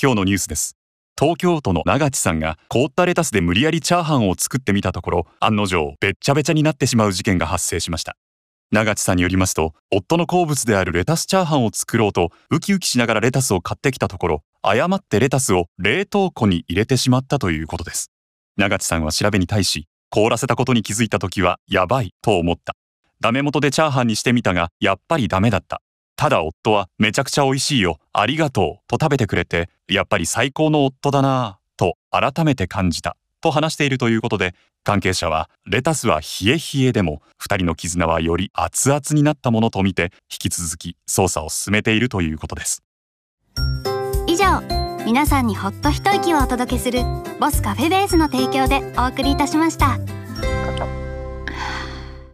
今日のニュースです。東京都の長地さんが凍ったレタスで無理やりチャーハンを作ってみたところ案の定べっちゃべちゃになってしまう事件が発生しました。長地さんによりますと夫の好物であるレタスチャーハンを作ろうとウキウキしながらレタスを買ってきたところ誤ってレタスを冷凍庫に入れてしまったということです。長地さんは調べに対し凍らせたことに気づいた時はやばいと思った。ダメ元でチャーハンにしてみたがやっぱりダメだった。ただ夫はめちゃくちゃ美味しいよありがとうと食べてくれてやっぱり最高の夫だなぁと改めて感じたと話しているということで関係者はレタスは冷え冷えでも2人の絆はより熱々になったものとみて引き続き捜査を進めているということです以上皆さんにほっと一息をお届けするボスカフェベースの提供でお送りいたしました。